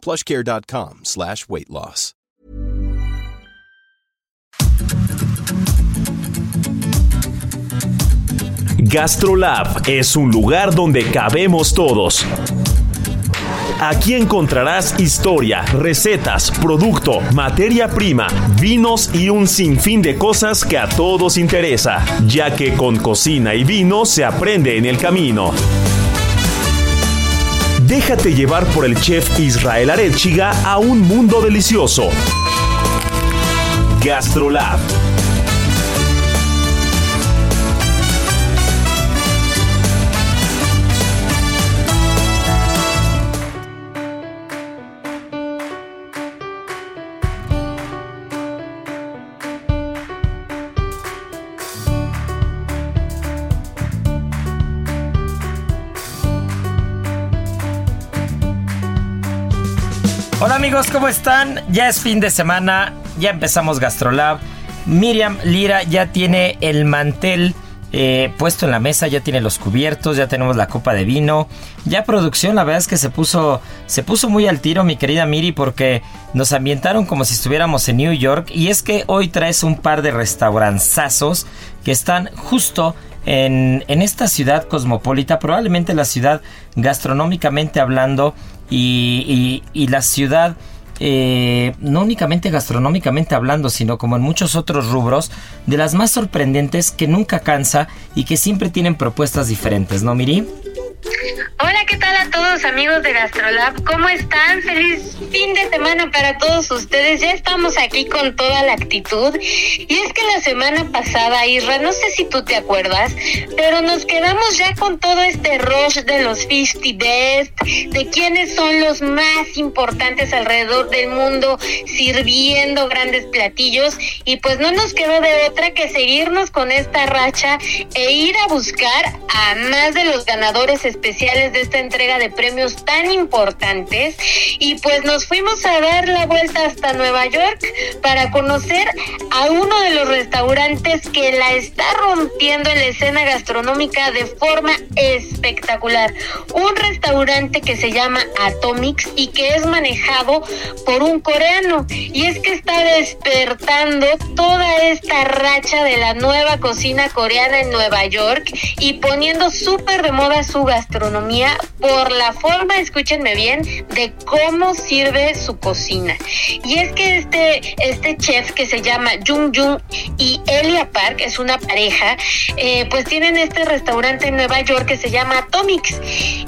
plushcare.com slash weight loss. GastroLab es un lugar donde cabemos todos. Aquí encontrarás historia, recetas, producto, materia prima, vinos y un sinfín de cosas que a todos interesa, ya que con cocina y vino se aprende en el camino. Déjate llevar por el chef Israel Arechiga a un mundo delicioso. GastroLab amigos, ¿cómo están? Ya es fin de semana, ya empezamos GastroLab. Miriam Lira ya tiene el mantel eh, puesto en la mesa, ya tiene los cubiertos, ya tenemos la copa de vino. Ya producción, la verdad es que se puso, se puso muy al tiro, mi querida Miri, porque nos ambientaron como si estuviéramos en New York. Y es que hoy traes un par de restauranzazos que están justo en, en esta ciudad cosmopolita, probablemente la ciudad gastronómicamente hablando y, la ciudad eh, no únicamente gastronómicamente hablando, sino como en muchos otros rubros, de las más sorprendentes que nunca cansa y que siempre tienen propuestas diferentes, ¿no, Miri? Hola, ¿qué tal a todos amigos de GastroLab? ¿Cómo están? Feliz fin de semana para todos ustedes. Ya estamos aquí con toda la actitud. Y es que la semana pasada, Isra, no sé si tú te acuerdas, pero nos quedamos ya con todo este rush de los 50 Best, de quiénes son los más importantes alrededor del mundo sirviendo grandes platillos. Y pues no nos quedó de otra que seguirnos con esta racha e ir a buscar a más de los ganadores especiales de esta entrega de premios tan importantes y pues nos fuimos a dar la vuelta hasta Nueva York para conocer a uno de los restaurantes que la está rompiendo en la escena gastronómica de forma espectacular. Un restaurante que se llama Atomics y que es manejado por un coreano y es que está despertando toda esta racha de la nueva cocina coreana en Nueva York y poniendo súper de moda su gastronomía por la forma, escúchenme bien, de cómo sirve su cocina. Y es que este, este chef que se llama Jung Jung y Elia Park, es una pareja, eh, pues tienen este restaurante en Nueva York que se llama Atomics.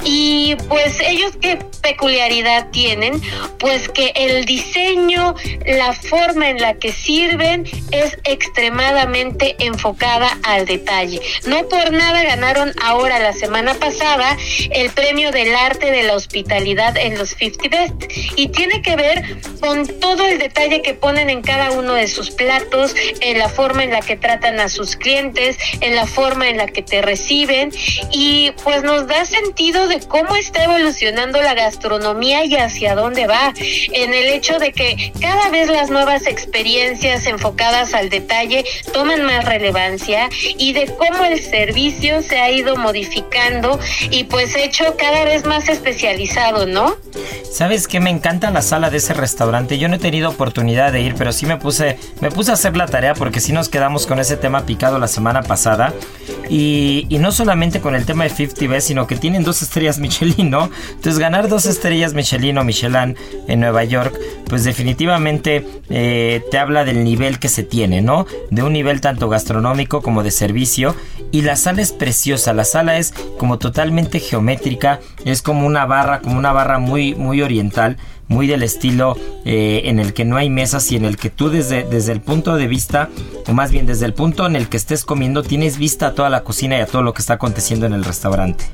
Y pues ellos qué peculiaridad tienen, pues que el diseño, la forma en la que sirven es extremadamente enfocada al detalle. No por nada ganaron ahora la semana pasada el premio del arte de la hospitalidad en los 50 Best. Y tiene que ver con todo el detalle que ponen en cada uno de sus platos, en la forma en la que tratan a sus clientes, en la forma en la que te reciben. Y pues nos da sentido de cómo está evolucionando la gastronomía y hacia dónde va, en el hecho de que cada vez las nuevas experiencias enfocadas al detalle toman más relevancia y de cómo el servicio se ha ido modificando y pues hecho cada vez más especializado, ¿no? ¿Sabes qué? Me encanta la sala de ese restaurante. Yo no he tenido oportunidad de ir, pero sí me puse, me puse a hacer la tarea porque sí nos quedamos con ese tema picado la semana pasada. Y, no solamente con el tema de 50 Best, sino que tienen dos estrellas Michelin, ¿no? Entonces ganar dos estrellas Michelin o Michelin en Nueva York, pues definitivamente eh, te habla del nivel que se tiene, ¿no? De un nivel tanto gastronómico como de servicio. Y la sala es preciosa, la sala es como totalmente geométrica, es como una barra, como una barra muy, muy oriental, muy del estilo eh, en el que no hay mesas y en el que tú desde, desde el punto de vista, o más bien desde el punto en el que estés comiendo, tienes vista a toda la cocina y a todo lo que está aconteciendo en el restaurante.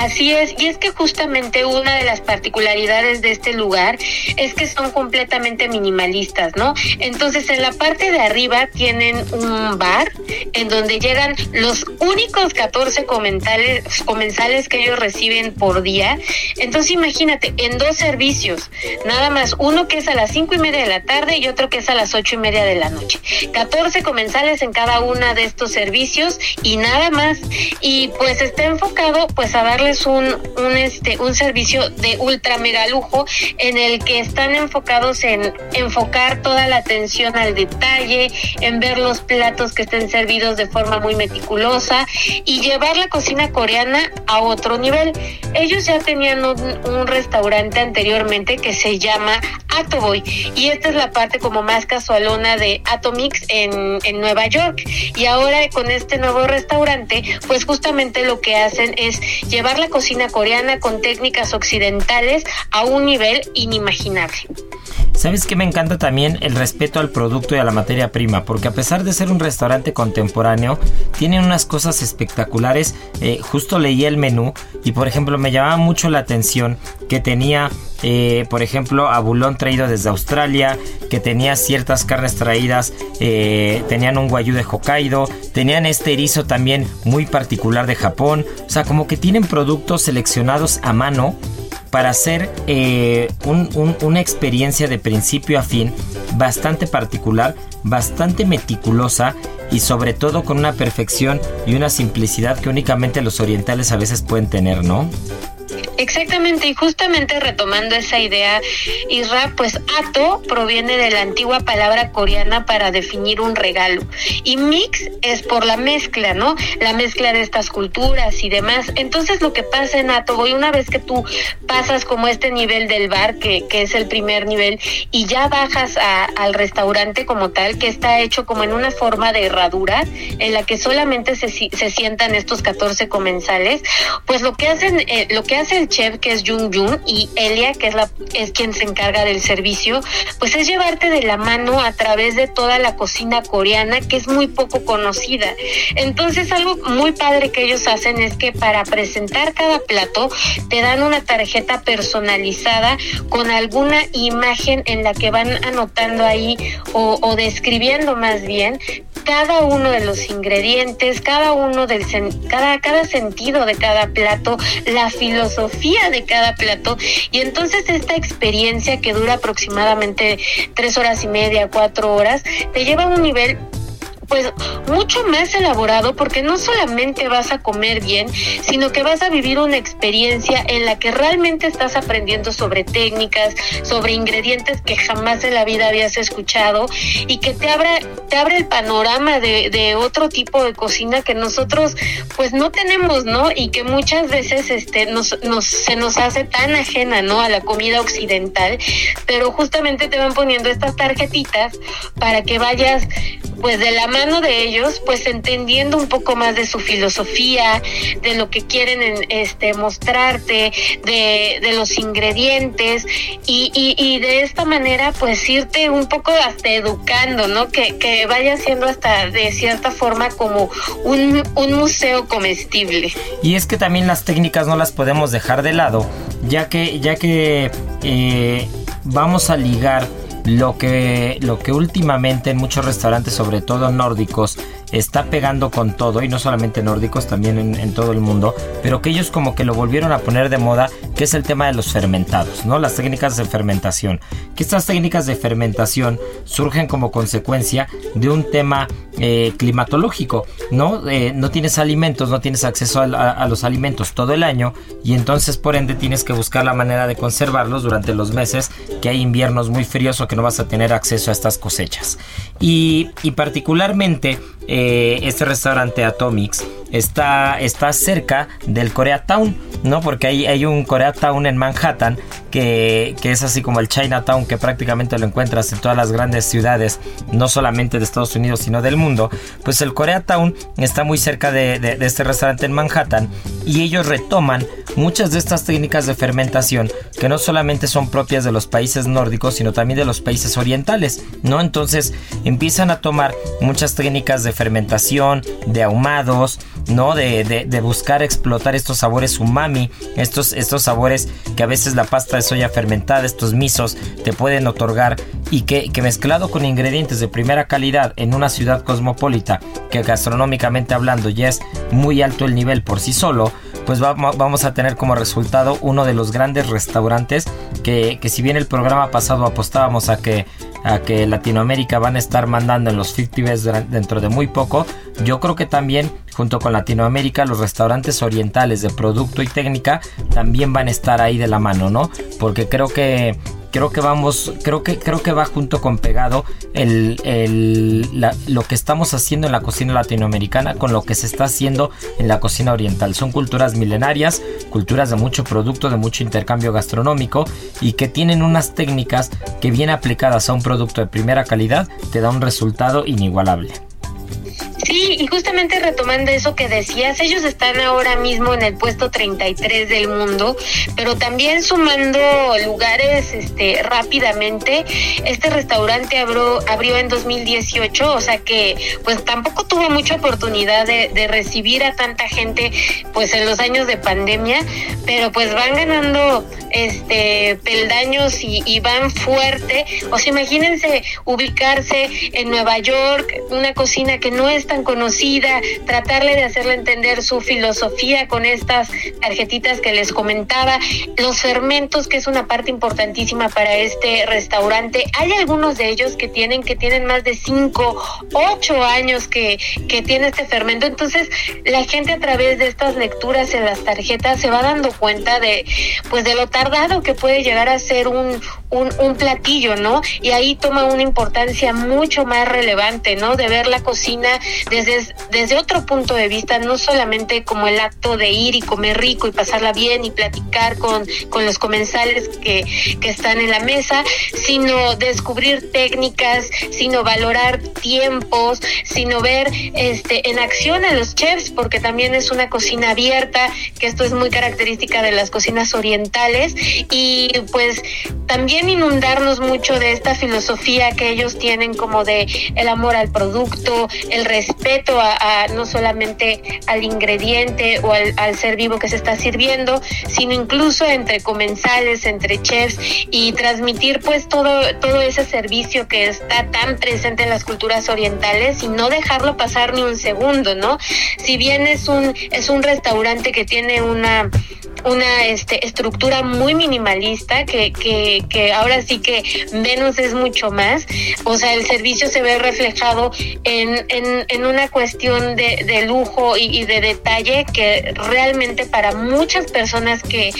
Así es, y es que justamente una de las particularidades de este lugar es que son completamente minimalistas, ¿no? Entonces en la parte de arriba tienen un bar en donde llegan los únicos 14 comensales, comensales que ellos reciben por día. Entonces imagínate, en dos servicios, nada más, uno que es a las cinco y media de la tarde y otro que es a las ocho y media de la noche. 14 comensales en cada una de estos servicios y nada más. Y pues está enfocado pues a darles un, un, este, un servicio de ultra mega lujo en el que están enfocados en enfocar toda la atención al detalle, en ver los platos que estén servidos de forma muy meticulosa y llevar la cocina coreana a otro nivel. Ellos ya tenían un, un restaurante anteriormente que se llama Atoboy y esta es la parte como más casualona de Atomix en, en Nueva York y ahora con este nuevo restaurante pues justamente lo que hacen es llevar la cocina coreana con técnicas occidentales a un nivel inimaginable. ¿Sabes qué me encanta también? El respeto al producto y a la materia prima, porque a pesar de ser un restaurante contemporáneo, tienen unas cosas espectaculares. Eh, justo leí el menú y, por ejemplo, me llamaba mucho la atención que tenía, eh, por ejemplo, abulón traído desde Australia, que tenía ciertas carnes traídas, eh, tenían un guayú de Hokkaido, tenían este erizo también muy particular de Japón. O sea, como que tienen productos seleccionados a mano para hacer eh, una experiencia de principio a fin bastante particular, bastante meticulosa y sobre todo con una perfección y una simplicidad que únicamente los orientales a veces pueden tener, ¿no? Exactamente, y justamente retomando esa idea, Isra, pues ato proviene de la antigua palabra coreana para definir un regalo. Y mix es por la mezcla, ¿no? La mezcla de estas culturas y demás. Entonces lo que pasa en ato, voy una vez que tú pasas como este nivel del bar, que, que es el primer nivel, y ya bajas al restaurante como tal, que está hecho como en una forma de herradura, en la que solamente se, se sientan estos 14 comensales, pues lo que hacen, eh, lo que hace el chef que es Jung Jung y Elia que es la es quien se encarga del servicio, pues es llevarte de la mano a través de toda la cocina coreana que es muy poco conocida. Entonces algo muy padre que ellos hacen es que para presentar cada plato te dan una tarjeta personalizada con alguna imagen en la que van anotando ahí o, o describiendo más bien cada uno de los ingredientes, cada uno del cada cada sentido de cada plato, la filosofía de cada plato. Y entonces esta experiencia que dura aproximadamente tres horas y media, cuatro horas, te lleva a un nivel pues mucho más elaborado porque no solamente vas a comer bien, sino que vas a vivir una experiencia en la que realmente estás aprendiendo sobre técnicas, sobre ingredientes que jamás en la vida habías escuchado y que te abre, te abre el panorama de, de otro tipo de cocina que nosotros pues no tenemos, ¿no? Y que muchas veces este, nos, nos, se nos hace tan ajena, ¿no? A la comida occidental, pero justamente te van poniendo estas tarjetitas para que vayas pues de la mano de ellos, pues entendiendo un poco más de su filosofía, de lo que quieren este mostrarte, de, de los ingredientes y, y, de esta manera pues irte un poco hasta educando, ¿no? Que, que vaya siendo hasta de cierta forma como un, un museo comestible. Y es que también las técnicas no las podemos dejar de lado, ya que, ya que eh, vamos a ligar lo que, lo que últimamente en muchos restaurantes, sobre todo nórdicos, está pegando con todo, y no solamente nórdicos, también en, todo el mundo, pero que ellos como que lo volvieron a poner de moda, que es el tema de los fermentados, ¿no? Las técnicas de fermentación. Que estas técnicas de fermentación surgen como consecuencia de un tema eh, climatológico, ¿no? Eh, no tienes alimentos, no tienes acceso a, los alimentos todo el año, y entonces por ende tienes que buscar la manera de conservarlos durante los meses que hay inviernos muy fríos o que no vas a tener acceso a estas cosechas. Y, particularmente eh, este restaurante Atomics está, está cerca del Koreatown, ¿no? Porque hay, hay un Koreatown en Manhattan que, que, es así como el Chinatown que prácticamente lo encuentras en todas las grandes ciudades, no solamente de Estados Unidos, sino del mundo. Pues el Koreatown está muy cerca de, de, este restaurante en Manhattan y ellos retoman muchas de estas técnicas de fermentación que no solamente son propias de los países nórdicos, sino también de los países orientales, ¿no? Entonces empiezan a tomar muchas técnicas de fermentación, de ahumados, ¿no? De, de, buscar explotar estos sabores umami, estos, estos sabores que a veces la pasta de soya fermentada, estos misos, te pueden otorgar y que, que mezclado con ingredientes de primera calidad en una ciudad cosmopolita, que gastronómicamente hablando ya es muy alto el nivel por sí solo, pues vamos a tener como resultado uno de los grandes restaurantes que, que si bien el programa pasado apostábamos a que a que Latinoamérica van a estar mandando en los 50 dentro de muy poco, yo creo que también junto con Latinoamérica los restaurantes orientales de producto y técnica también van a estar ahí de la mano, ¿no? Porque creo que creo que vamos, creo que, creo que va junto con pegado el, el, lo que estamos haciendo en la cocina latinoamericana con lo que se está haciendo en la cocina oriental. Son culturas milenarias, culturas de mucho producto, de mucho intercambio gastronómico y que tienen unas técnicas que bien aplicadas a un producto de primera calidad te da un resultado inigualable. Sí, y justamente retomando eso que decías, ellos están ahora mismo en el puesto 33 del mundo, pero también sumando lugares este, rápidamente. Este restaurante abrió, abrió en 2018, o sea que pues tampoco tuvo mucha oportunidad de, recibir a tanta gente pues en los años de pandemia, pero pues van ganando este peldaños y, y van fuerte. O sea, imagínense ubicarse en Nueva York, una cocina que no es tan conocida, tratarle de hacerle entender su filosofía con estas tarjetitas que les comentaba, los fermentos, que es una parte importantísima para este restaurante. Hay algunos de ellos que tienen, que tienen más de 5, 8 años que, que tiene este fermento. Entonces, la gente a través de estas lecturas en las tarjetas se va dando cuenta de, pues, de lo tardado que puede llegar a ser un, un, un platillo, ¿no? Y ahí toma una importancia mucho más relevante, ¿no? De ver la cocina desde, desde otro punto de vista, no solamente como el acto de ir y comer rico y pasarla bien y platicar con, con los comensales que, que están en la mesa, sino descubrir técnicas, sino valorar tiempos, sino ver este en acción a los chefs, porque también es una cocina abierta, que esto es muy característica de las cocinas orientales, y pues también inundarnos mucho de esta filosofía que ellos tienen como de el amor al producto, el respeto a, no solamente al ingrediente o al, ser vivo que se está sirviendo, sino incluso entre comensales, entre chefs y transmitir pues todo, todo ese servicio que está tan presente en las culturas orientales y no dejarlo pasar ni un segundo, ¿no? Si bien es un, es un restaurante que tiene una una este, estructura muy minimalista que, que, que ahora sí que menos es mucho más. O sea, el servicio se ve reflejado en, en, en una cuestión de, lujo y, de detalle que realmente para muchas personas que,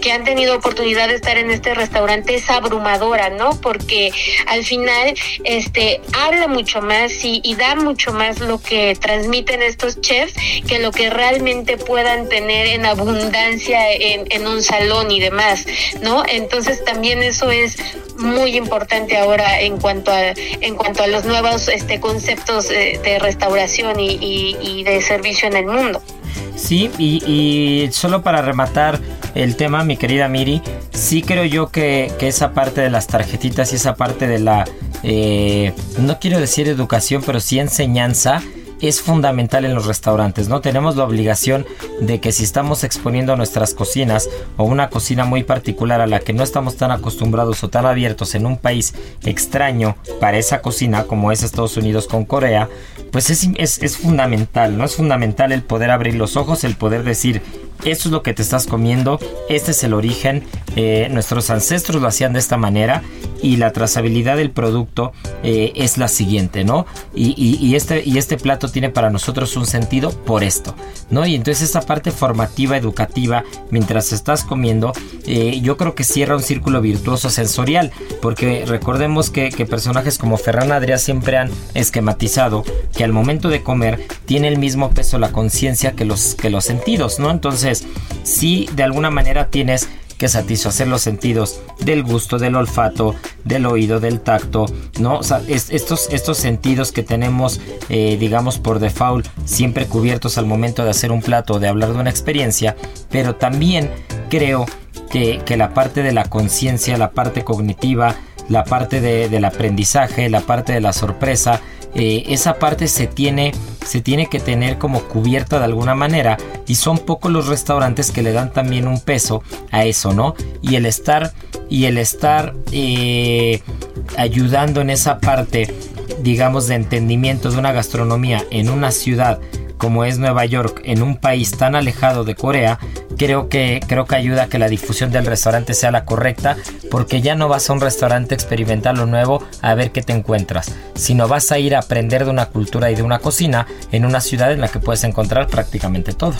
que han tenido oportunidad de estar en este restaurante es abrumadora, ¿no? Porque al final este, habla mucho más y, da mucho más lo que transmiten estos chefs que lo que realmente puedan tener en abundancia en, en un salón y demás, ¿no? Entonces también eso es muy importante ahora en cuanto a en cuanto a los nuevos este conceptos de, restauración y, y, de servicio en el mundo. Sí, y, solo para rematar el tema, mi querida Miri, sí creo yo que, que esa parte de las tarjetitas y esa parte de la, eh, no quiero decir educación, pero sí enseñanza, es fundamental en los restaurantes, ¿no? Tenemos la obligación de que si estamos exponiendo nuestras cocinas o una cocina muy particular a la que no estamos tan acostumbrados o tan abiertos en un país extraño para esa cocina como es Estados Unidos con Corea, pues es, es, es fundamental, ¿no? Es fundamental el poder abrir los ojos, el poder decir, esto es lo que te estás comiendo, este es el origen, eh, nuestros ancestros lo hacían de esta manera y la trazabilidad del producto eh, es la siguiente, ¿no? Y, y, este, y este plato tiene para nosotros un sentido por esto, ¿no? Y entonces esta parte formativa, educativa, mientras estás comiendo, eh, yo creo que cierra un círculo virtuoso sensorial, porque recordemos que, que personajes como Ferran Adrià siempre han esquematizado que al momento de comer tiene el mismo peso la conciencia que los, que los sentidos, ¿no? Entonces, si de alguna manera tienes que satisfacer los sentidos del gusto, del olfato, del oído, del tacto, ¿no? O sea, estos, estos sentidos que tenemos, eh, digamos, por default, siempre cubiertos al momento de hacer un plato, de hablar de una experiencia, pero también creo que, la parte de la conciencia, la parte cognitiva, la parte del aprendizaje, la parte de la sorpresa, eh, esa parte se tiene, se tiene que tener como cubierta de alguna manera y son pocos los restaurantes que le dan también un peso a eso, ¿no? Y el estar, y el estar eh, ayudando en esa parte, digamos, de entendimiento de una gastronomía en una ciudad como es Nueva York, en un país tan alejado de Corea, creo que, creo que ayuda a que la difusión del restaurante sea la correcta, porque ya no vas a un restaurante a experimentar lo nuevo a ver qué te encuentras, sino vas a ir a aprender de una cultura y de una cocina en una ciudad en la que puedes encontrar prácticamente todo.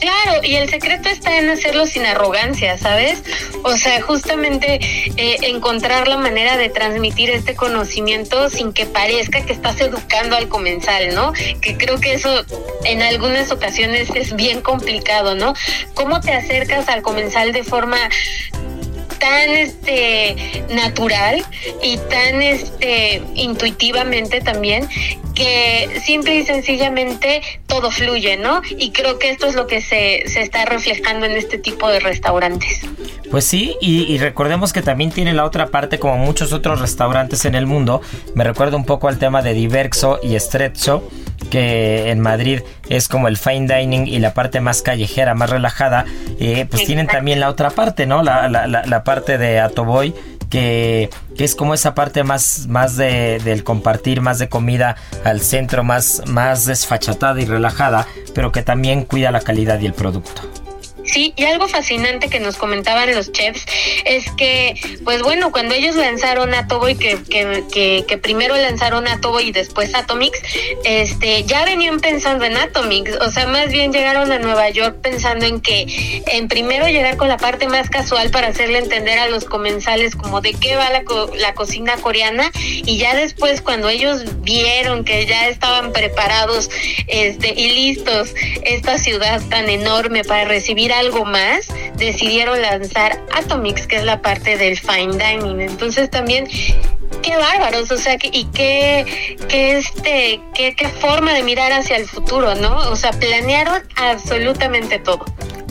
Claro, y el secreto está en hacerlo sin arrogancia, ¿sabes? O sea, justamente eh, encontrar la manera de transmitir este conocimiento sin que parezca que estás educando al comensal, ¿no? Que creo que eso en algunas ocasiones es bien complicado, ¿no? ¿Cómo te acercas al comensal de forma tan este natural y tan este intuitivamente también que simple y sencillamente todo fluye, ¿no? Y creo que esto es lo que se, se está reflejando en este tipo de restaurantes. Pues sí, y, recordemos que también tiene la otra parte, como muchos otros restaurantes en el mundo. Me recuerda un poco al tema de Diverso y Strezzo, que en Madrid es como el fine dining y la parte más callejera, más relajada. Eh, pues tienen también la otra parte, ¿no? La, la, la, parte de Atoboy. Que, es como esa parte más, más de, del compartir, más de comida al centro, más, más desfachatada y relajada, pero que también cuida la calidad y el producto. Sí, y algo fascinante que nos comentaban los chefs es que, pues bueno, cuando ellos lanzaron Atoboy, que, que, que, primero lanzaron Atoboy y después Atomix, este, ya venían pensando en Atomix, o sea, más bien llegaron a Nueva York pensando en que, en primero llegar con la parte más casual para hacerle entender a los comensales como de qué va la, la cocina coreana, y ya después cuando ellos vieron que ya estaban preparados este, y listos esta ciudad tan enorme para recibir a algo más, decidieron lanzar Atomix, que es la parte del fine dining. Entonces también qué bárbaros, o sea, y qué, qué este, qué, qué forma de mirar hacia el futuro, ¿no? O sea, planearon absolutamente todo.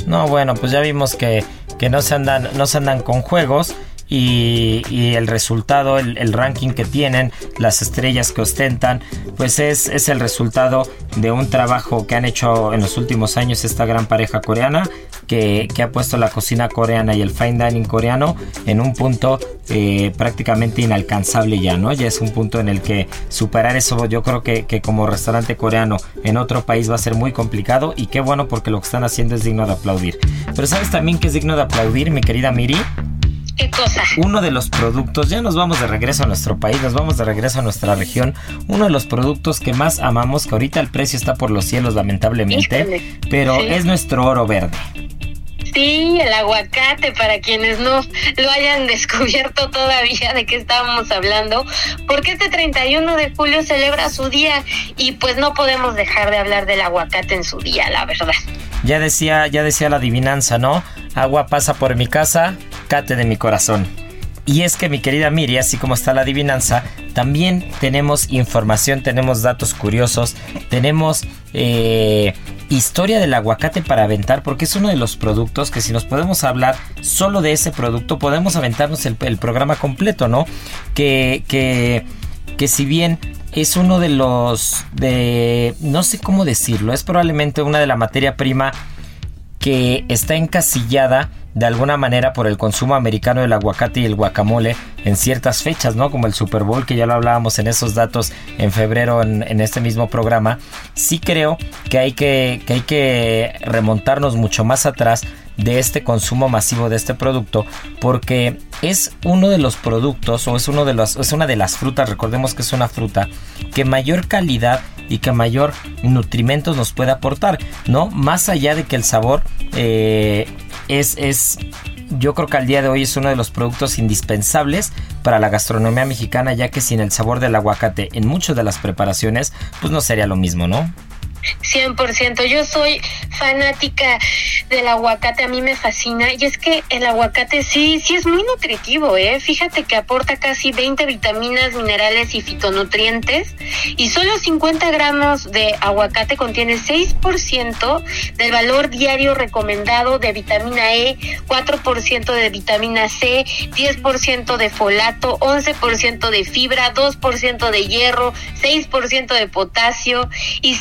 No, bueno, pues ya vimos que, que no se andan, no se andan con juegos y, el resultado, el, ranking que tienen, las estrellas que ostentan, pues es, es el resultado de un trabajo que han hecho en los últimos años esta gran pareja coreana que, ha puesto la cocina coreana y el fine dining coreano en un punto eh, prácticamente inalcanzable ya, ¿no? Ya es un punto en el que superar eso yo creo que, que como restaurante coreano en otro país va a ser muy complicado y qué bueno porque lo que están haciendo es digno de aplaudir. Pero sabes también que es digno de aplaudir, mi querida Miri, ¿Qué cosa? Uno de los productos, ya nos vamos de regreso a nuestro país, nos vamos de regreso a nuestra región. Uno de los productos que más amamos, que ahorita el precio está por los cielos, lamentablemente, pero es nuestro oro verde. Sí, el aguacate, para quienes no lo hayan descubierto todavía de qué estábamos hablando, porque este 31 de julio celebra su día y pues no podemos dejar de hablar del aguacate en su día, la verdad. Ya decía, ya decía la adivinanza, ¿no? Agua pasa por mi casa, cate de mi corazón. Y es que mi querida Miri, así como está la adivinanza, también tenemos información, tenemos datos curiosos, tenemos eh, historia del aguacate para aventar, porque es uno de los productos que si nos podemos hablar solo de ese producto, podemos aventarnos el, programa completo, ¿no? Que, que, que si bien es uno de los de no sé cómo decirlo, es probablemente una de la materia prima que está encasillada de alguna manera por el consumo americano del aguacate y el guacamole en ciertas fechas, ¿no? Como el Super Bowl, que ya lo hablábamos en esos datos en febrero en, este mismo programa. Sí creo que hay que, que hay que remontarnos mucho más atrás de este consumo masivo de este producto porque es uno de los productos o es uno de los es una de las frutas recordemos que es una fruta que mayor calidad y que mayor nutrimentos nos puede aportar no más allá de que el sabor eh, es, es yo creo que al día de hoy es uno de los productos indispensables para la gastronomía mexicana, ya que sin el sabor del aguacate en muchas de las preparaciones, pues no sería lo mismo, ¿no? 100%. Yo soy fanática del aguacate, a mí me fascina. Y es que el aguacate sí, sí es muy nutritivo, ¿eh? Fíjate que aporta casi 20 vitaminas, minerales y fitonutrientes. Y solo 50 gramos de aguacate contiene 6% del valor diario recomendado de vitamina E, 4% de vitamina C, 10% de folato, 11% de fibra, 2% de hierro, 6% de potasio y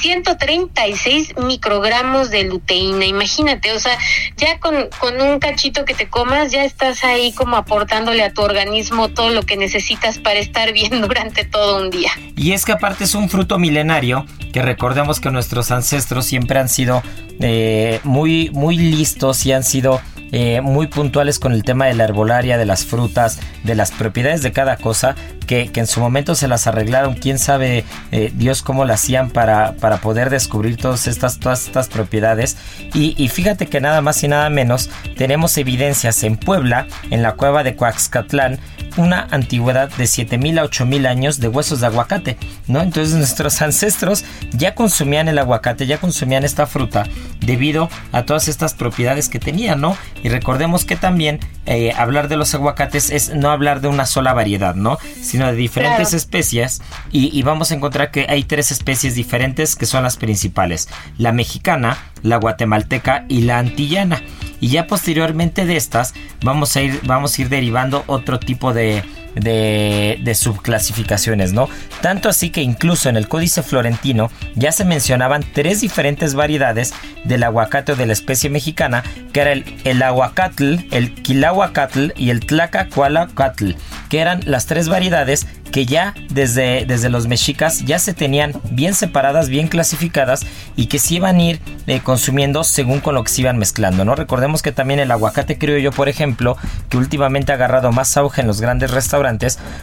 136 microgramos de luteína. Imagínate, o sea, ya con, con un cachito que te comas, ya estás ahí como aportándole a tu organismo todo lo que necesitas para estar bien durante todo un día. Y es que aparte es un fruto milenario que recordemos que nuestros ancestros siempre han sido eh, muy, muy listos y han sido eh, muy puntuales con el tema de la herbolaria, de las frutas, de las propiedades de cada cosa, que, en su momento se las arreglaron, quién sabe eh, Dios cómo lo hacían para, para poder descubrir todas estas, todas estas propiedades. Y, y, fíjate que nada más y nada menos tenemos evidencias en Puebla, en la cueva de Coaxcatlán, una antigüedad de 7000 a 8000 años de huesos de aguacate, ¿no? Entonces nuestros ancestros ya consumían el aguacate, ya consumían esta fruta debido a todas estas propiedades que tenían, ¿no? Y recordemos que también eh, hablar de los aguacates es no hablar de una sola variedad, ¿no? Sino de diferentes especies y, y vamos a encontrar que hay tres especies diferentes que son las principales, la mexicana, la guatemalteca y la antillana. Y ya posteriormente de estas vamos a ir, vamos a ir derivando otro tipo de, de, subclasificaciones, ¿no? Tanto así que incluso en el Códice Florentino ya se mencionaban tres diferentes variedades del aguacate de la especie mexicana, que era el, el aguacatl, el quilahuacatl y el tlacacualacatl, que eran las tres variedades que ya desde, desde los mexicas ya se tenían bien separadas, bien clasificadas y que se iban a ir eh, consumiendo según con lo que se iban mezclando, ¿no? Recordemos que también el aguacate criollo, por ejemplo, que últimamente ha agarrado más auge en los grandes restaurantes,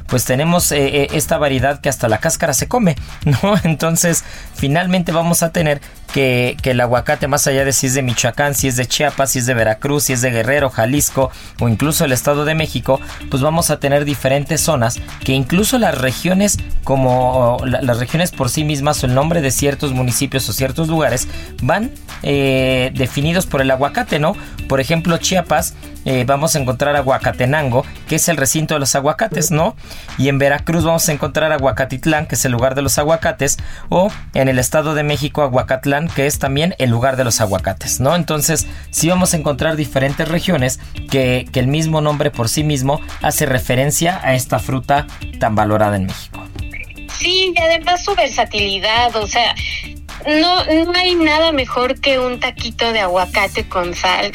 pues tenemos eh, eh, esta variedad que hasta la cáscara se come, ¿no? Entonces, finalmente vamos a tener que, el aguacate, más allá de si es de Michoacán, si es de Chiapas, si es de Veracruz, si es de Guerrero, Jalisco o incluso el Estado de México, pues vamos a tener diferentes zonas que incluso las regiones como las regiones por sí mismas o el nombre de ciertos municipios o ciertos lugares van eh, definidos por el aguacate, ¿no? Por ejemplo, Chiapas vamos a encontrar Aguacatenango, que es el recinto de los aguacates, ¿no? Y en Veracruz vamos a encontrar Aguacatitlán, que es el lugar de los aguacates, o en el Estado de México Aguacatlán, que es también el lugar de los aguacates, ¿no? Entonces, sí vamos a encontrar diferentes regiones que, que el mismo nombre por sí mismo hace referencia a esta fruta tan valorada en México. Sí, y además su versatilidad, o sea, no, no hay nada mejor que un taquito de aguacate con sal.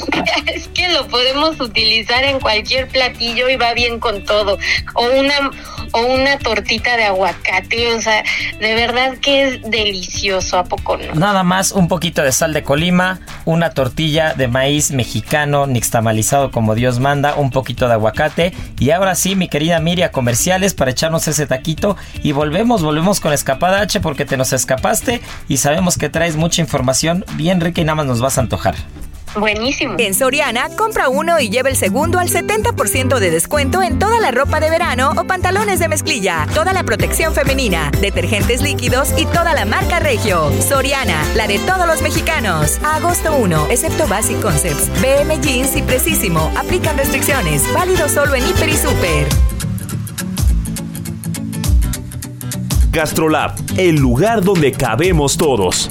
es que lo podemos utilizar en cualquier platillo y va bien con todo. O una o una tortita de aguacate, o sea, de verdad que es delicioso, ¿a poco no? Nada más un poquito de sal de colima, una tortilla de maíz mexicano nixtamalizado como Dios manda, un poquito de aguacate y ahora sí, mi querida Miria, comerciales para echarnos ese taquito y volvemos, volvemos con Escapada H porque te nos escapaste y sabemos que traes mucha información bien rica y nada más nos vas a antojar. Buenísimo. En Soriana, compra uno y lleva el segundo al 70% de descuento en toda la ropa de verano o pantalones de mezclilla, toda la protección femenina, detergentes líquidos y toda la marca Regio. Soriana, la de todos los mexicanos. agosto 1, excepto Basic Concepts, BM Jeans y Precisimo. Aplican restricciones. Válido solo en Hiper y Super. Gastrolab, el lugar donde cabemos todos.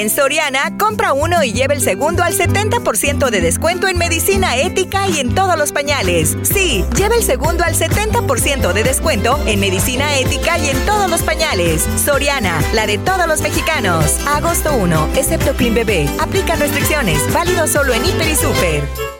En Soriana, compra uno y lleva el segundo al 70% de descuento en medicina ética y en todos los pañales. Sí, lleva el segundo al 70% de descuento en medicina ética y en todos los pañales. Soriana, la de todos los mexicanos. Agosto 1, excepto Clean Bebé. Aplica restricciones. Válido solo en Hiper y Super.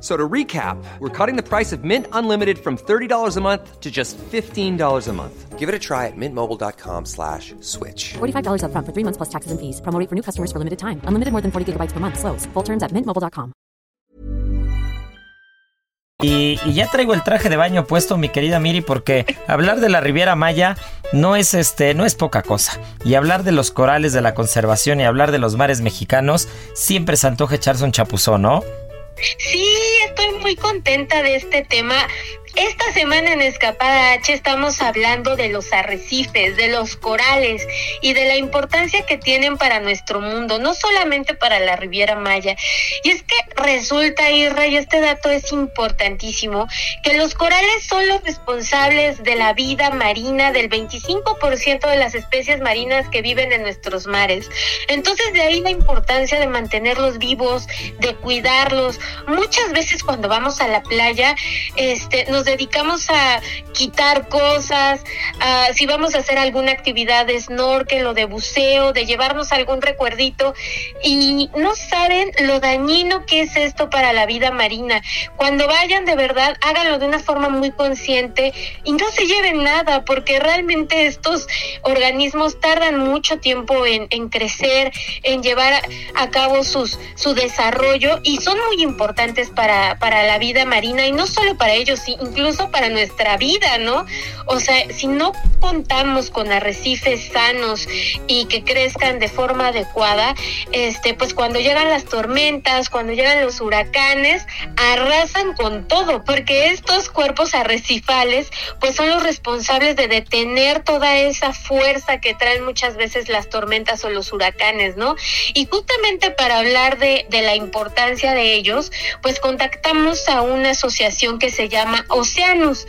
So to recap, we're cutting the price of Mint Unlimited from $30 a month to just $15 a month. Give it a try at mintmobile.com slash switch. $45 upfront for three months plus taxes and fees. Promo for new customers for limited time. Unlimited more than 40 gigabytes per month. Slows. Full terms at mintmobile.com. Y, y ya traigo el traje de baño puesto, mi querida Miri, porque hablar de la Riviera Maya no es este, no es poca cosa. Y hablar de los corales de la conservación y hablar de los mares mexicanos siempre se antoja echarse un chapuzón, ¿no? Sí, estoy muy contenta de este tema. Esta semana en Escapada H estamos hablando de los arrecifes, de los corales y de la importancia que tienen para nuestro mundo, no solamente para la Riviera Maya. Y es que resulta, Irra, y este dato es importantísimo, que los corales son los responsables de la vida marina del 25% de las especies marinas que viven en nuestros mares. Entonces de ahí la importancia de mantenerlos vivos, de cuidarlos. Muchas veces cuando vamos a la playa, este, nos dedicamos a quitar cosas, a, si vamos a hacer alguna actividad de snorkel o de buceo, de llevarnos algún recuerdito y no saben lo dañino que es esto para la vida marina. Cuando vayan de verdad, háganlo de una forma muy consciente y no se lleven nada porque realmente estos organismos tardan mucho tiempo en, crecer, en llevar a, cabo sus, su desarrollo y son muy importantes para, para la vida marina y no solo para ellos, sí, incluso para nuestra vida, ¿no? O sea, si no contamos con arrecifes sanos y que crezcan de forma adecuada, este, pues cuando llegan las tormentas, cuando llegan los huracanes, arrasan con todo, porque estos cuerpos arrecifales, pues son los responsables de detener toda esa fuerza que traen muchas veces las tormentas o los huracanes, ¿no? Y justamente para hablar de, de la importancia de ellos, pues contactamos a una asociación que se llama Oceanus,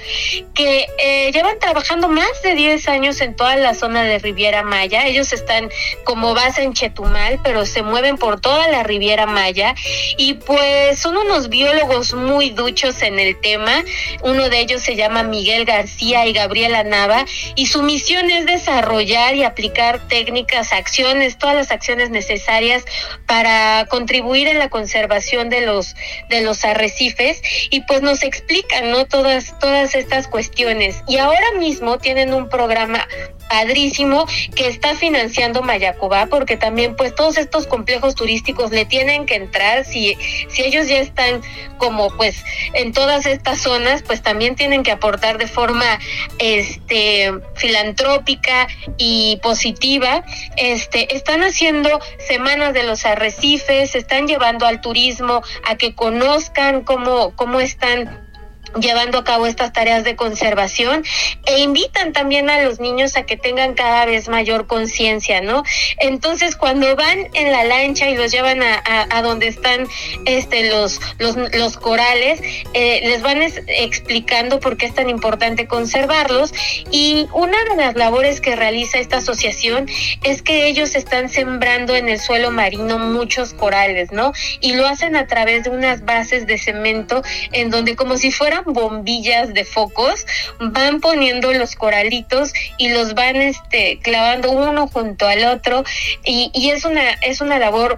que eh, llevan trabajando más de 10 años en toda la zona de Riviera Maya. Ellos están como base en Chetumal, pero se mueven por toda la Riviera Maya y pues son unos biólogos muy duchos en el tema. Uno de ellos se llama Miguel García y Gabriela Nava y su misión es desarrollar y aplicar técnicas, acciones, todas las acciones necesarias para contribuir en la conservación de los de los arrecifes y pues nos explican, ¿no? Todas todas estas cuestiones. Y ahora mismo tienen un programa padrísimo que está financiando Mayacobá porque también pues todos estos complejos turísticos le tienen que entrar si si ellos ya están como pues en todas estas zonas pues también tienen que aportar de forma este filantrópica y positiva este están haciendo semanas de los arrecifes están llevando al turismo a que conozcan cómo cómo están llevando a cabo estas tareas de conservación e invitan también a los niños a que tengan cada vez mayor conciencia, ¿no? Entonces cuando van en la lancha y los llevan a, donde están este los los, corales, eh, les van explicando por qué es tan importante conservarlos y una de las labores que realiza esta asociación es que ellos están sembrando en el suelo marino muchos corales, ¿no? Y lo hacen a través de unas bases de cemento en donde como si bombillas de focos, van poniendo los coralitos y los van este clavando uno junto al otro. Y, y es una es una labor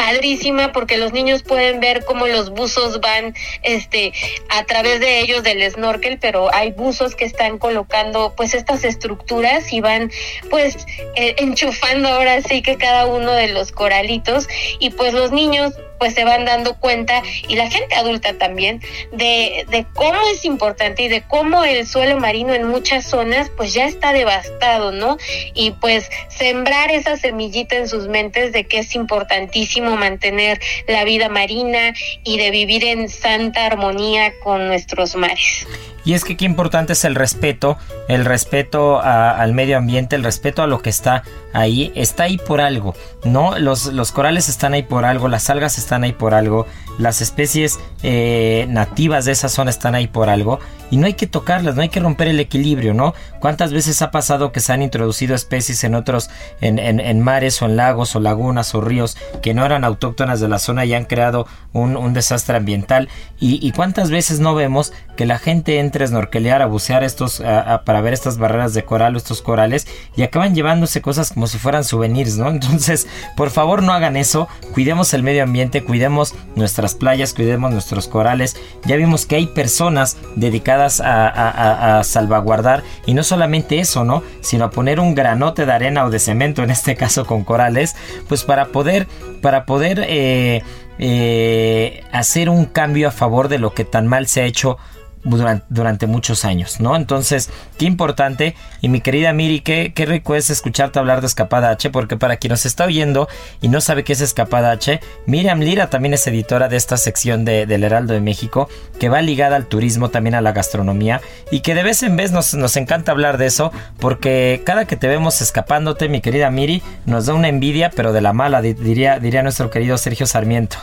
padrísima porque los niños pueden ver cómo los buzos van este a través de ellos del snorkel, pero hay buzos que están colocando pues estas estructuras y van pues eh, enchufando ahora sí que cada uno de los coralitos. Y pues los niños pues se van dando cuenta y la gente adulta también de, de cómo es importante y de cómo el suelo marino en muchas zonas pues ya está devastado, ¿no? Y pues sembrar esa semillita en sus mentes de que es importantísimo mantener la vida marina y de vivir en santa armonía con nuestros mares. Y es que qué importante es el respeto, el respeto al medio ambiente, el respeto a lo que está ahí, está ahí por algo, ¿no? Los, los corales están ahí por algo, las algas están ahí por algo, las especies eh, nativas de esa zona están ahí por algo y no hay que tocarlas, no hay que romper el equilibrio, ¿no? ¿Cuántas veces ha pasado que se han introducido especies en otros, en, en, mares o en lagos o lagunas o ríos que no eran autóctonas de la zona y han creado un, un desastre ambiental? Y, y, cuántas veces no vemos que la gente entre a snorkelear, a bucear estos, para ver estas barreras de coral o estos corales y acaban llevándose cosas como si fueran souvenirs, ¿no? Entonces, por favor no hagan eso, cuidemos el medio ambiente, cuidemos nuestras playas, cuidemos nuestros corales. Ya vimos que hay personas dedicadas a, salvaguardar y no solamente eso, ¿no? Sino a poner un granote de arena o de cemento, en este caso con corales, pues para poder, para poder eh, eh, hacer un cambio a favor de lo que tan mal se ha hecho durante, muchos años, ¿no? Entonces, qué importante. Y mi querida Miri, qué, qué rico es escucharte hablar de Escapada H, porque para quien nos está oyendo y no sabe qué es Escapada H, Miriam Lira también es editora de esta sección de, del Heraldo de México, que va ligada al turismo, también a la gastronomía, y que de vez en vez nos, nos encanta hablar de eso, porque cada que te vemos escapándote, mi querida Miri, nos da una envidia, pero de la mala, diría, diría nuestro querido Sergio Sarmiento.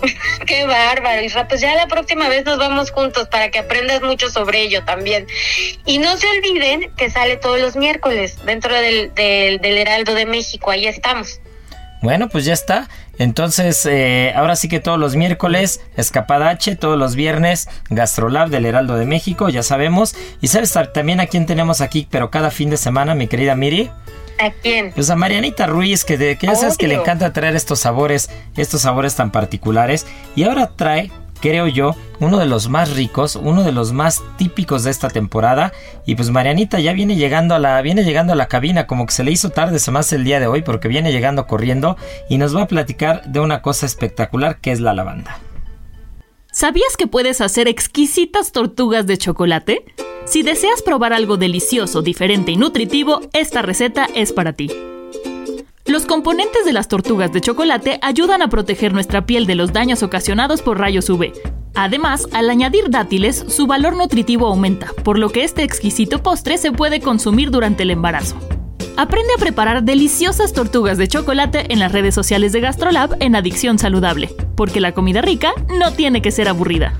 Qué bárbaro, Isra. Pues ya la próxima vez nos vamos juntos para que aprendas mucho sobre ello también. Y no se olviden que sale todos los miércoles dentro del, del, Heraldo de México. Ahí estamos. Bueno, pues ya está. Entonces, eh, ahora sí que todos los miércoles, Escapada H, todos los viernes, Gastrolab del Heraldo de México, ya sabemos. Y sabes también a quién tenemos aquí, pero cada fin de semana, mi querida Miri. ¿A quién? Pues a Marianita Ruiz, que, de, que ya sabes que le encanta traer estos sabores, estos sabores tan particulares. Y ahora trae, creo yo, uno de los más ricos, uno de los más típicos de esta temporada. Y pues Marianita ya viene llegando a la, viene llegando a la cabina, como que se le hizo tarde, se más el día de hoy, porque viene llegando corriendo y nos va a platicar de una cosa espectacular que es la lavanda. ¿Sabías que puedes hacer exquisitas tortugas de chocolate? Si deseas probar algo delicioso, diferente y nutritivo, esta receta es para ti. Los componentes de las tortugas de chocolate ayudan a proteger nuestra piel de los daños ocasionados por rayos UV. Además, al añadir dátiles, su valor nutritivo aumenta, por lo que este exquisito postre se puede consumir durante el embarazo. Aprende a preparar deliciosas tortugas de chocolate en las redes sociales de GastroLab en Adicción Saludable, porque la comida rica no tiene que ser aburrida.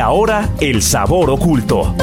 Ahora, el sabor oculto.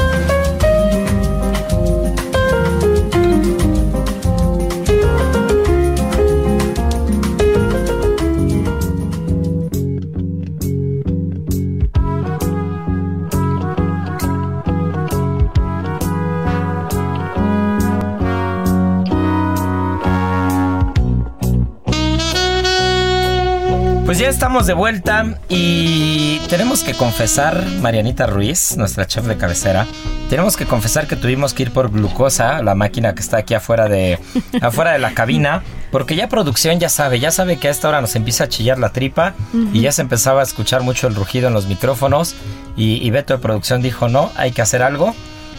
Pues ya estamos de vuelta y tenemos que confesar, Marianita Ruiz, nuestra chef de cabecera, tenemos que confesar que tuvimos que ir por glucosa, la máquina que está aquí afuera de, afuera de la cabina, porque ya producción ya sabe, ya sabe que a esta hora nos empieza a chillar la tripa y ya se empezaba a escuchar mucho el rugido en los micrófonos y, y Beto de producción dijo, no, hay que hacer algo.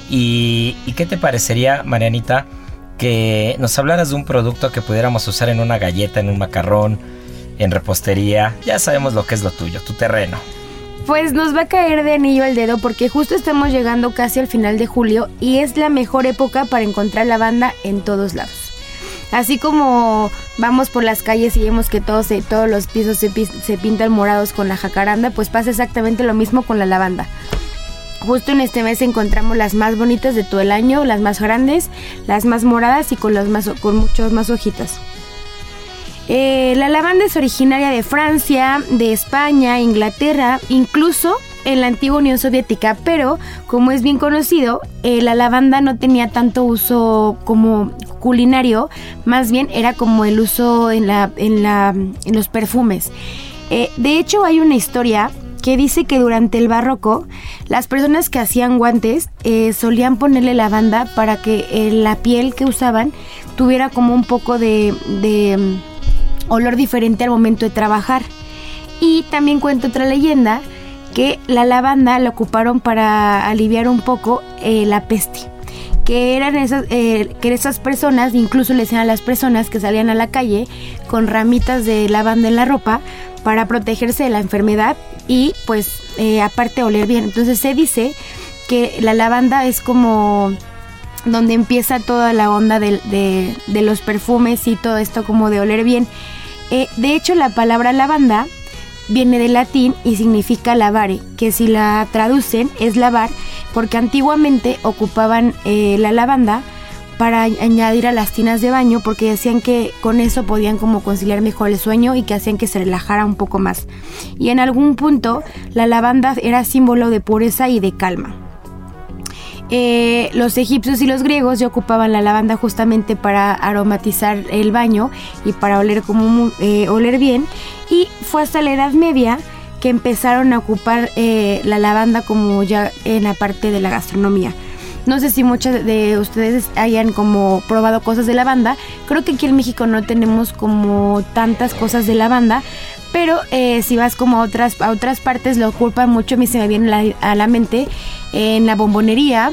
¿Y, ¿Y qué te parecería, Marianita, que nos hablaras de un producto que pudiéramos usar en una galleta, en un macarrón? En repostería. Ya sabemos lo que es lo tuyo, tu terreno. Pues nos va a caer de anillo al dedo porque justo estamos llegando casi al final de julio y es la mejor época para encontrar lavanda en todos lados. Así como vamos por las calles y vemos que todos, todos los pisos se, se pintan morados con la jacaranda, pues pasa exactamente lo mismo con la lavanda. Justo en este mes encontramos las más bonitas de todo el año, las más grandes, las más moradas y con, las más, con muchos más hojitas. Eh, la lavanda es originaria de Francia, de España, Inglaterra, incluso en la antigua Unión Soviética, pero como es bien conocido, eh, la lavanda no tenía tanto uso como culinario, más bien era como el uso en, la, en, la, en los perfumes. Eh, de hecho, hay una historia que dice que durante el barroco las personas que hacían guantes eh, solían ponerle lavanda para que la piel que usaban tuviera como un poco de, de olor diferente al momento de trabajar. Y también cuento otra leyenda que la lavanda la ocuparon para aliviar un poco eh, la peste. Que eran esas, eh, que esas personas, incluso le decían a las personas que salían a la calle con ramitas de lavanda en la ropa para protegerse de la enfermedad y pues eh, aparte oler bien. Entonces se dice que la lavanda es como donde empieza toda la onda de, los perfumes y todo esto como de oler bien. Eh, de hecho la palabra lavanda viene del latín y significa lavare, que si la traducen es lavar, porque antiguamente ocupaban eh, la lavanda para añ- añadir a las tinas de baño, porque decían que con eso podían como conciliar mejor el sueño y que hacían que se relajara un poco más. Y en algún punto la lavanda era símbolo de pureza y de calma. Eh, los egipcios y los griegos ya ocupaban la lavanda justamente para aromatizar el baño y para oler como eh, oler bien y fue hasta la Edad Media que empezaron a ocupar eh, la lavanda como ya en la parte de la gastronomía. No sé si muchos de ustedes hayan como probado cosas de lavanda. Creo que aquí en México no tenemos como tantas cosas de lavanda. Pero eh, si vas como a otras, a otras partes lo ocupan mucho. A mí se me viene a la mente en la bombonería.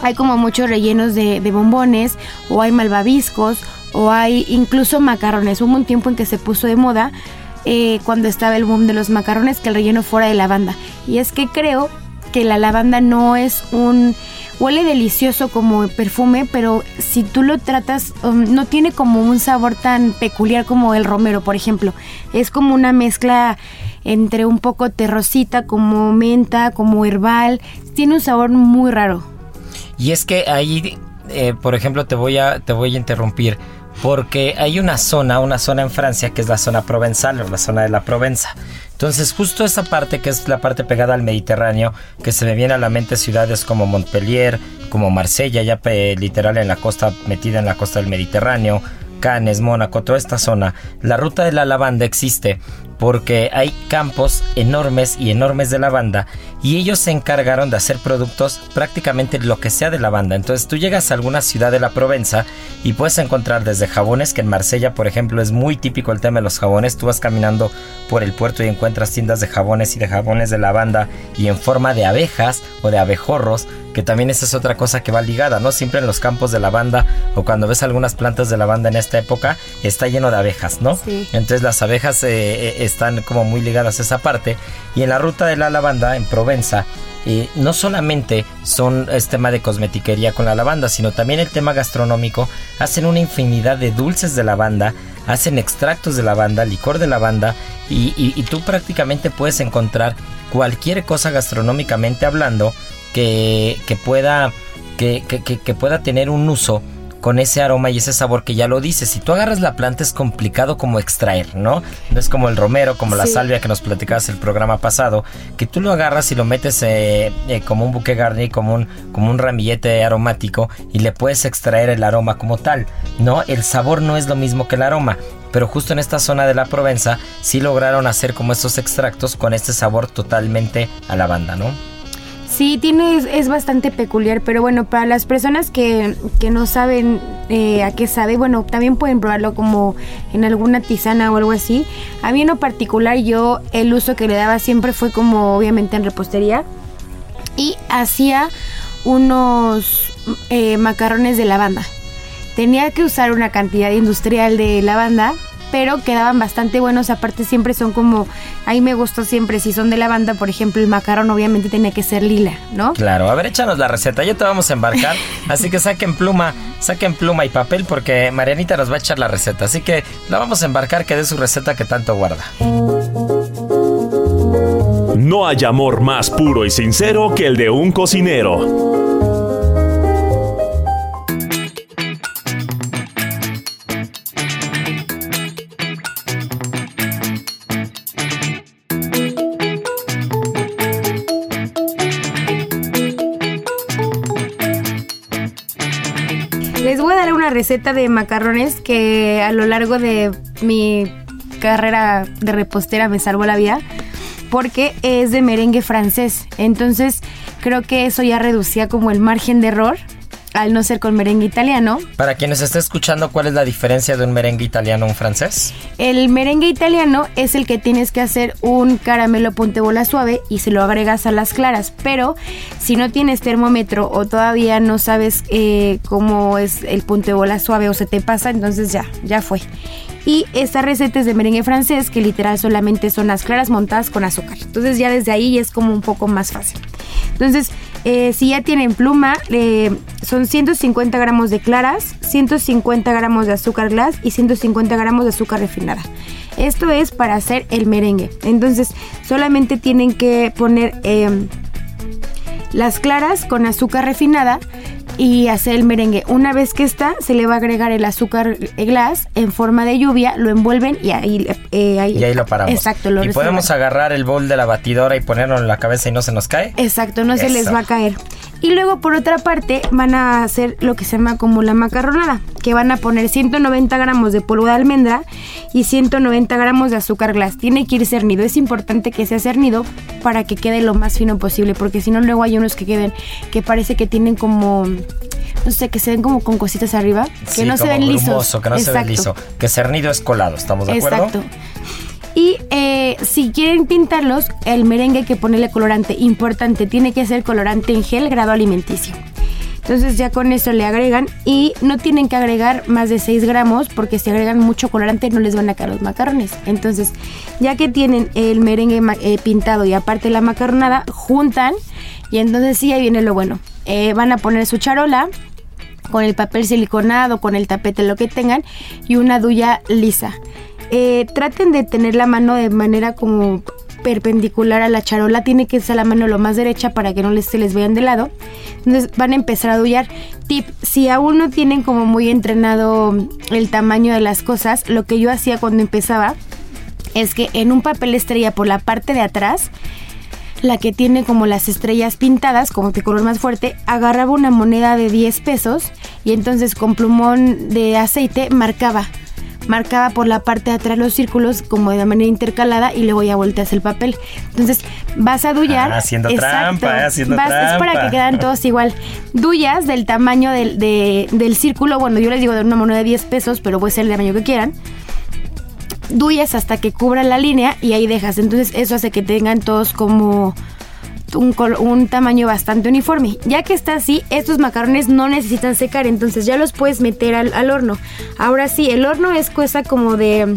Hay como muchos rellenos de, de bombones o hay malvaviscos o hay incluso macarrones. Hubo un tiempo en que se puso de moda eh, cuando estaba el boom de los macarrones que el relleno fuera de lavanda. Y es que creo que la lavanda no es un... Huele delicioso como perfume, pero si tú lo tratas, um, no tiene como un sabor tan peculiar como el romero, por ejemplo. Es como una mezcla entre un poco terrosita, como menta, como herbal. Tiene un sabor muy raro. Y es que ahí, eh, por ejemplo, te voy a te voy a interrumpir porque hay una zona, una zona en Francia que es la zona provenzal o la zona de la Provenza. Entonces, justo esa parte que es la parte pegada al Mediterráneo, que se me viene a la mente ciudades como Montpellier, como Marsella, ya literal en la costa, metida en la costa del Mediterráneo, Cannes, Mónaco, toda esta zona, la ruta de la lavanda existe porque hay campos enormes y enormes de lavanda y ellos se encargaron de hacer productos prácticamente lo que sea de lavanda. Entonces tú llegas a alguna ciudad de la Provenza y puedes encontrar desde jabones, que en Marsella por ejemplo es muy típico el tema de los jabones, tú vas caminando por el puerto y encuentras tiendas de jabones y de jabones de lavanda y en forma de abejas o de abejorros, que también esa es otra cosa que va ligada, ¿no? Siempre en los campos de lavanda o cuando ves algunas plantas de lavanda en esta época está lleno de abejas, ¿no? Sí. Entonces las abejas eh, eh, están como muy ligadas a esa parte. Y en la ruta de la lavanda, en Provenza, eh, no solamente son es tema de cosmetiquería con la lavanda, sino también el tema gastronómico. Hacen una infinidad de dulces de lavanda, hacen extractos de lavanda, licor de lavanda, y, y- tú prácticamente puedes encontrar cualquier cosa gastronómicamente hablando que, que pueda que- que pueda tener un uso con ese aroma y ese sabor que ya lo dice. Si tú agarras la planta es complicado como extraer, ¿no? No es como el romero, como la Sí. salvia que nos platicabas el programa pasado, que tú lo agarras y lo metes eh, eh, como un buque garni, como un, como un ramillete aromático y le puedes extraer el aroma como tal, ¿no? El sabor no es lo mismo que el aroma. Pero justo en esta zona de la Provenza sí lograron hacer como estos extractos con este sabor totalmente a lavanda, ¿no? Sí, tiene, es, bastante peculiar, pero bueno, para las personas que, que no saben eh, a qué sabe, bueno, también pueden probarlo como en alguna tisana o algo así. A mí en lo particular yo el uso que le daba siempre fue como obviamente en repostería y hacía unos eh, macarrones de lavanda. Tenía que usar una cantidad industrial de lavanda, pero quedaban bastante buenos. Aparte siempre son como, ahí me gustó siempre, si son de lavanda, por ejemplo, el macarrón obviamente tenía que ser lila, ¿no? Claro, a ver, échanos la receta, ya te vamos a embarcar, así que saquen pluma, saquen pluma y papel porque Marianita nos va a echar la receta, así que la vamos a embarcar, que dé su receta que tanto guarda. No hay amor más puro y sincero que el de un cocinero. Receta de macarrones que a lo largo de mi carrera de repostera me salvó la vida porque es de merengue francés. Entonces creo que eso ya reducía como el margen de error al no ser con merengue italiano. Para quienes estén escuchando, ¿cuál es la diferencia de un merengue italiano a un francés? El merengue italiano es el que tienes que hacer un caramelo ponte bola suave y se lo agregas a las claras. Pero si no tienes termómetro o todavía no sabes eh, cómo es el ponte bola suave o se te pasa, entonces ya, ya fue. Y esta receta es de merengue francés, que literal solamente son las claras montadas con azúcar. Entonces ya desde ahí es como un poco más fácil. Entonces, eh, si ya tienen pluma, son 150 gramos de claras, 150 gramos de azúcar glass y 150 gramos de azúcar refinada. Esto es para hacer el merengue. Entonces, solamente tienen que poner em, las claras con azúcar refinada y hacer el merengue. Una vez que está, se le va a agregar el azúcar glass en forma de lluvia, lo envuelven y ahí, eh, ahí, Y ahí lo paramos. Exacto, lo ¿Y podemos agarrar el bol de la batidora y ponerlo en la cabeza y no se nos cae? Exacto, no se les va a caer. Y luego por otra parte van a hacer lo que se llama como la macarronada, que van a poner 190 gramos de polvo de almendra y 190 gramos de azúcar glass. Tiene que ir cernido, es importante que sea cernido para que quede lo más fino posible, porque si no luego hay unos que queden que parece que tienen como, no sé, que se ven como con cositas arriba, que Sí, no se ven lisos. grumoso, que no se ve Exacto. liso. Que cernido es colado, ¿estamos de acuerdo? Exacto. Y eh, si quieren pintarlos, el merengue hay que ponerle colorante. Importante, tiene que ser colorante en gel grado alimenticio. Entonces ya con eso le agregan y no tienen que agregar más de 6 gramos porque si agregan mucho colorante no les van a caer los macarrones. Entonces ya que tienen el merengue eh, pintado y aparte la macarronada, juntan y entonces sí, ahí viene lo bueno. Eh, van a poner su charola con el papel siliconado, con el tapete, lo que tengan, y una duya lisa. Eh, traten de tener la mano de manera como perpendicular a la charola, tiene que ser la mano lo más derecha para que no les, se les vean de lado. Entonces van a empezar a dullar. Tip, si aún no tienen como muy entrenado el tamaño de las cosas, lo que yo hacía cuando empezaba es que en un papel estrella por la parte de atrás, la que tiene como las estrellas pintadas, como de color más fuerte, agarraba una moneda de 10 pesos y entonces con plumón de aceite marcaba. Marcaba por la parte de atrás los círculos como de manera intercalada y luego ya volteas el papel. Entonces vas a dullar. Ah, haciendo trampa, eh, haciendo Vas- Es para trampa. que quedan todos igual. Dullas del tamaño del, de- del círculo. Bueno, yo les digo de una moneda de 10 pesos, pero puede ser el tamaño que quieran duyas hasta que cubra la línea y ahí dejas. Entonces eso hace que tengan todos como un, tamaño bastante uniforme. Ya que está así, estos macarrones no necesitan secar, entonces ya los puedes meter al, al horno. Ahora sí, el horno es cosa como de,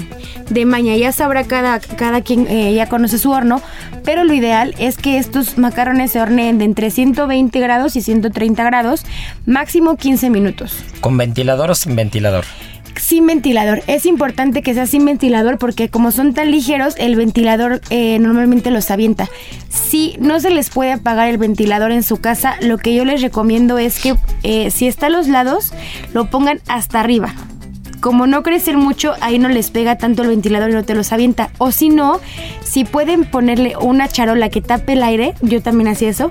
de maña, ya sabrá cada, cada quien, eh, ya conoce su horno, pero lo ideal es que estos macarrones se horneen de entre 120 grados y 130 grados, máximo 15 minutos ¿Con ventilador o sin ventilador? Sin ventilador. Es importante que sea sin ventilador porque como son tan ligeros, el ventilador eh, normalmente los avienta. Si no se les puede apagar el ventilador en su casa, lo que yo les recomiendo es que eh, si está a los lados, lo pongan hasta arriba. Como no crecen mucho, ahí no les pega tanto el ventilador y no te los avienta. O si no, si pueden ponerle una charola que tape el aire, yo también hacía eso,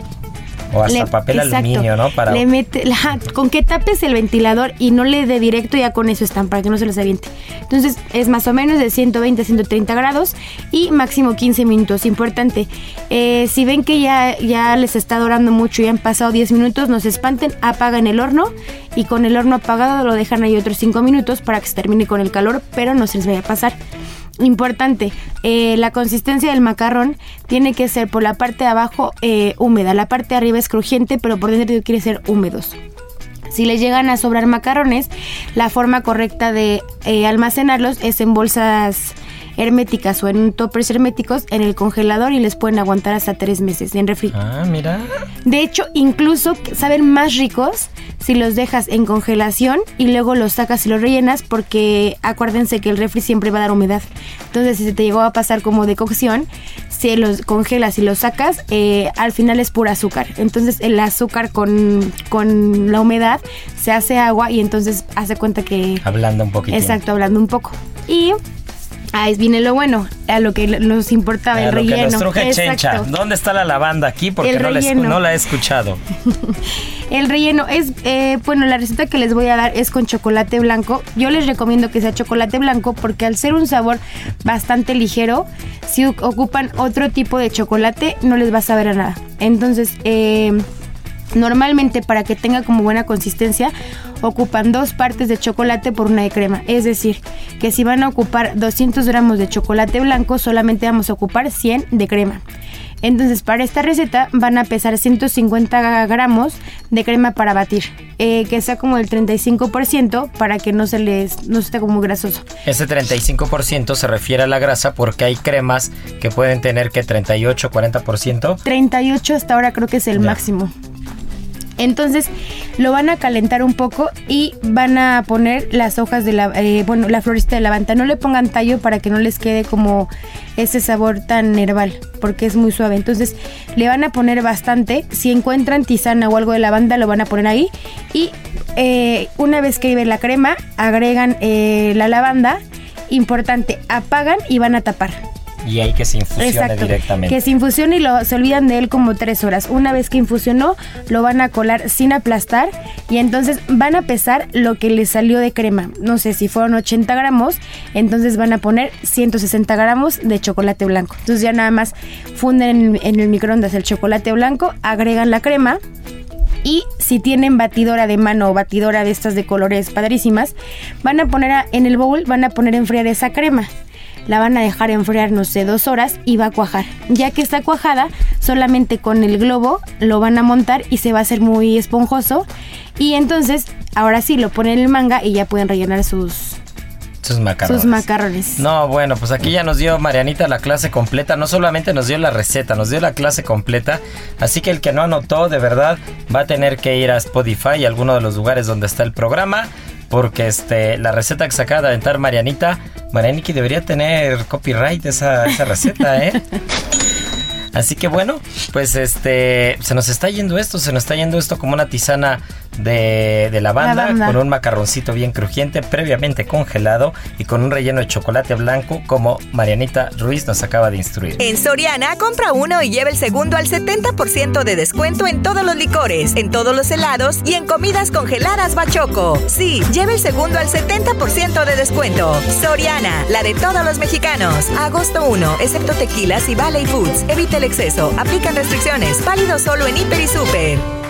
O hasta le- papel exacto. aluminio, ¿no? Para... Le mete, ajá, con que tapes el ventilador y no le dé directo, ya con eso están, para que no se les aviente. Entonces es más o menos de 120 a 130 grados y máximo 15 minutos. Importante, eh, si ven que ya, ya les está dorando mucho y han pasado 10 minutos, no se espanten, apagan el horno y con el horno apagado lo dejan ahí otros 5 minutos para que se termine con el calor, pero no se les vaya a pasar. Importante, eh, la consistencia del macarrón tiene que ser por la parte de abajo eh, húmeda, la parte de arriba es crujiente, pero por dentro quiere ser húmedos. Si les llegan a sobrar macarrones, la forma correcta de eh, almacenarlos es en bolsas herméticas o en toppers herméticos en el congelador y les pueden aguantar hasta tres meses en refri. Ah, mira. De hecho, incluso saben más ricos si los dejas en congelación y luego los sacas y los rellenas porque acuérdense que el refri siempre va a dar humedad. Entonces, si se te llegó a pasar como de cocción, si los congelas y los sacas, eh, al final es pura azúcar. Entonces, el azúcar con, con la humedad se hace agua y entonces hace cuenta que... Hablando un poquito. Exacto, hablando un poco. Y Ahí viene lo bueno, a lo que nos importaba, A el lo que relleno. nos truje Chencha. ¿Dónde está la lavanda aquí? Porque no la, no la he escuchado. El relleno es, eh, bueno, la receta que les voy a dar es con chocolate blanco. Yo les recomiendo que sea chocolate blanco porque al ser un sabor bastante ligero, si ocupan otro tipo de chocolate no les va a saber a nada. Entonces, eh, normalmente para que tenga como buena consistencia, ocupan dos partes de chocolate por una de crema. Es decir, que si van a ocupar 200 gramos de chocolate blanco, solamente vamos a ocupar 100 de crema. Entonces, para esta receta van a pesar 150 gramos de crema para batir, eh, que sea como el 35% para que no se les no esté como grasoso. Ese 35% se refiere a la grasa porque hay cremas que pueden tener que 38, 40%. 38 hasta ahora creo que es el Ya. máximo. Entonces lo van a calentar un poco y van a poner las hojas de la, eh, bueno, la floresta de lavanda. No le pongan tallo para que no les quede como ese sabor tan herbal, porque es muy suave. Entonces le van a poner bastante. Si encuentran tisana o algo de lavanda, lo van a poner ahí. Y eh, una vez que lleve la crema, agregan eh, la lavanda. Importante, apagan y van a tapar. Y hay que se infusione directamente. Que se infusione y lo, se olvidan de él como tres horas. Una vez que infusionó, lo van a colar sin aplastar y entonces van a pesar lo que le salió de crema. No sé si fueron 80 gramos, entonces van a poner 160 gramos de chocolate blanco. Entonces ya nada más funden en, en el microondas el chocolate blanco, agregan la crema. Y si tienen batidora de mano o batidora de estas de colores padrísimas, van a poner a- en el bowl, van a poner a enfriar esa crema. La van a dejar enfriar, no sé, dos horas y va a cuajar. Ya que está cuajada, solamente con el globo lo van a montar y se va a hacer muy esponjoso. Y entonces, ahora sí, lo ponen en el manga y ya pueden rellenar sus, Sus macarrones. sus macarrones. No, bueno, pues aquí ya nos dio Marianita la clase completa. No solamente nos dio la receta, nos dio la clase completa. Así que el que no anotó, de verdad, va a tener que ir a Spotify alguno de los lugares donde está el programa. Porque este, la receta que se de aventar Marianita, Marianiki debería tener copyright esa, esa receta, ¿eh? Así que bueno, pues este se nos está yendo esto, se nos está yendo esto como una tisana de, de lavanda, Lavanda. con un macarroncito bien crujiente, previamente congelado y con un relleno de chocolate blanco, como Marianita Ruiz nos acaba de instruir. En Soriana, compra uno y lleva el segundo al 70% de descuento en todos los licores, en todos los helados y en comidas congeladas Bachoco. Sí, lleva el segundo al 70% de descuento. Soriana, la de todos los mexicanos. Agosto 1, excepto tequilas y Valley Foods. Evita el exceso. Aplican restricciones. Válido solo en Hiper y Super.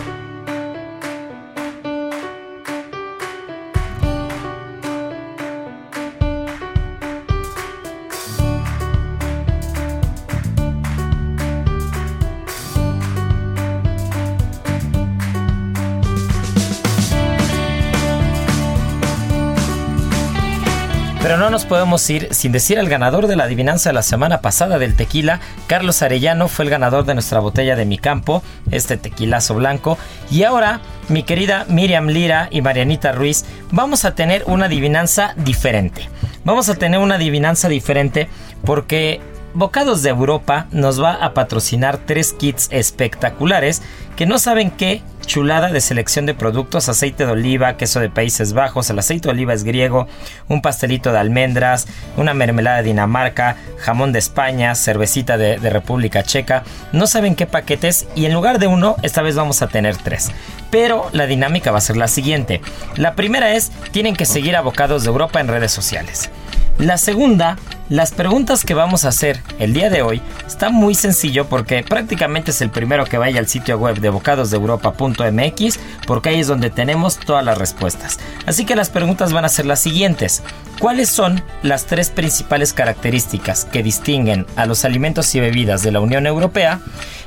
Pero no nos podemos ir sin decir al ganador de la adivinanza de la semana pasada del tequila. Carlos Arellano fue el ganador de nuestra botella de mi campo, este tequilazo blanco. Y ahora, mi querida Miriam Lira y Marianita Ruiz, vamos a tener una adivinanza diferente. Vamos a tener una adivinanza diferente porque Bocados de Europa nos va a patrocinar tres kits espectaculares que no saben qué chulada de selección de productos, aceite de oliva, queso de Países Bajos, el aceite de oliva es griego, un pastelito de almendras, una mermelada de Dinamarca, jamón de España, cervecita de, República Checa, no saben qué paquetes y en lugar de uno, esta vez vamos a tener tres. Pero la dinámica va a ser la siguiente. La primera es, tienen que seguir a Bocados de Europa en redes sociales. La segunda, las preguntas que vamos a hacer el día de hoy está muy sencillo porque prácticamente es el primero que vaya al sitio web de bocadosdeeuropa.mx porque ahí es donde tenemos todas las respuestas. Así que las preguntas van a ser las siguientes. ¿Cuáles son las tres principales características que distinguen a los alimentos y bebidas de la Unión Europea?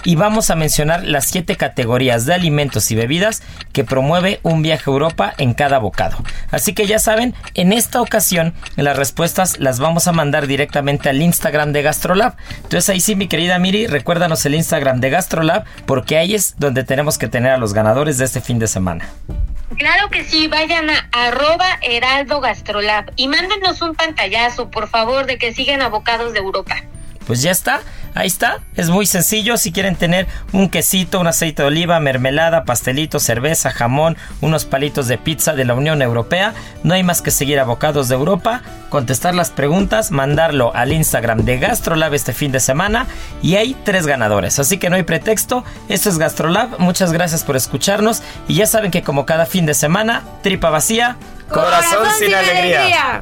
Y vamos a mencionar las siete categorías de alimentos y bebidas que promueve un viaje a Europa en cada bocado. Así que ya saben, en esta ocasión las respuestas las vamos a mandar directamente al Instagram de Gastrolab. Entonces ahí sí, mi querida Miri, recuérdanos el Instagram de Gastrolab porque ahí es donde tenemos que tener a los ganadores de este fin de semana. Claro que sí, vayan a arroba heraldo gastrolab y mándenos un pantallazo, por favor, de que siguen abocados de Europa. Pues ya está, ahí está, es muy sencillo, si quieren tener un quesito, un aceite de oliva, mermelada, pastelito, cerveza, jamón, unos palitos de pizza de la Unión Europea, no hay más que seguir a Bocados de Europa, contestar las preguntas, mandarlo al Instagram de GastroLab este fin de semana y hay tres ganadores, así que no hay pretexto, esto es GastroLab, muchas gracias por escucharnos y ya saben que como cada fin de semana, tripa vacía, corazón, sin, alegría.